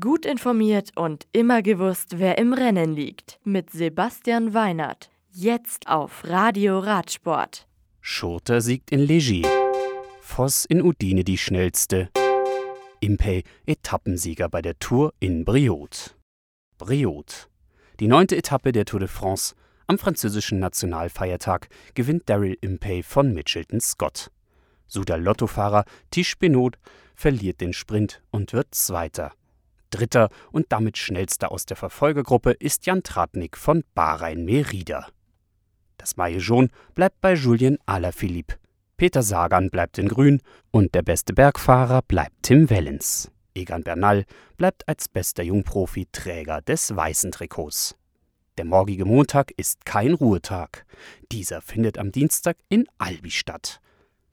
Gut informiert und immer gewusst, wer im Rennen liegt. Mit Sebastian Weinert. Jetzt auf Radio Radsport. Schurter siegt in Leger. Voss in Udine die schnellste. Impey Etappensieger bei der Tour in Briot. Briot. Die neunte Etappe der Tour de France. Am französischen Nationalfeiertag gewinnt Daryl Impey von Mitchelton Scott. Suda Lottofahrer Tisch Benot verliert den Sprint und wird Zweiter. Dritter und damit schnellster aus der Verfolgergruppe ist Jan Tratnik von Bahrain Merida. Das Maillot jaune bleibt bei Julien Alaphilippe. Peter Sagan bleibt in Grün und der beste Bergfahrer bleibt Tim Wellens. Egan Bernal bleibt als bester Jungprofi Träger des weißen Trikots. Der morgige Montag ist kein Ruhetag. Dieser findet am Dienstag in Albi statt.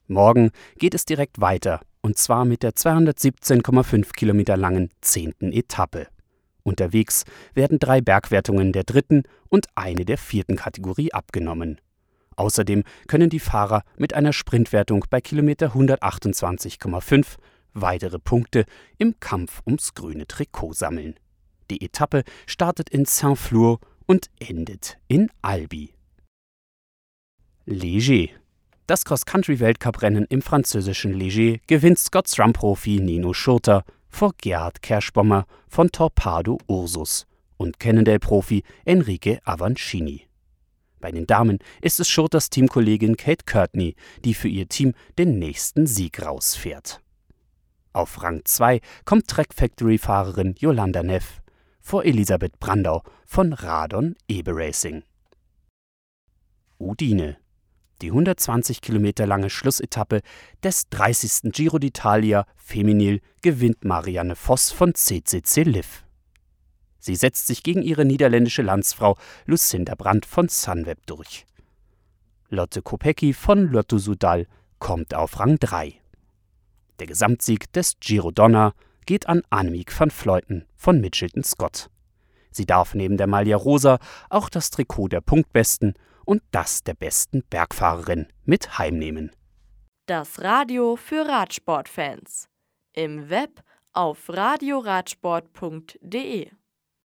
Morgen geht es direkt weiter und zwar mit der 217,5 Kilometer langen zehnten Etappe. Unterwegs werden drei Bergwertungen der dritten und eine der vierten Kategorie abgenommen. Außerdem können die Fahrer mit einer Sprintwertung bei Kilometer 128,5 weitere Punkte im Kampf ums grüne Trikot sammeln. Die Etappe startet in Saint-Flour und endet in Albi. Léger das Cross-Country-Weltcuprennen im französischen Léger gewinnt Scots Run-Profi Nino Schurter vor Gerhard Kerschbommer von Torpado Ursus und Cannondale-Profi Enrique Avancini. Bei den Damen ist es Schurters Teamkollegin Kate Courtney, die für ihr Team den nächsten Sieg rausfährt. Auf Rang 2 kommt Track Factory-Fahrerin Yolanda Neff vor Elisabeth Brandau von Radon Ebe Racing. Udine die 120 Kilometer lange Schlussetappe des 30. Giro d'Italia Feminil gewinnt Marianne Voss von CCC Liv. Sie setzt sich gegen ihre niederländische Landsfrau Lucinda Brandt von Sunweb durch. Lotte Kopecki von Lotto Sudal kommt auf Rang 3. Der Gesamtsieg des Giro Donna geht an Annemiek van Fleuten von Mitchelton Scott. Sie darf neben der Maglia Rosa auch das Trikot der Punktbesten und das der besten Bergfahrerin mit heimnehmen. Das Radio für Radsportfans. Im Web auf radioradsport.de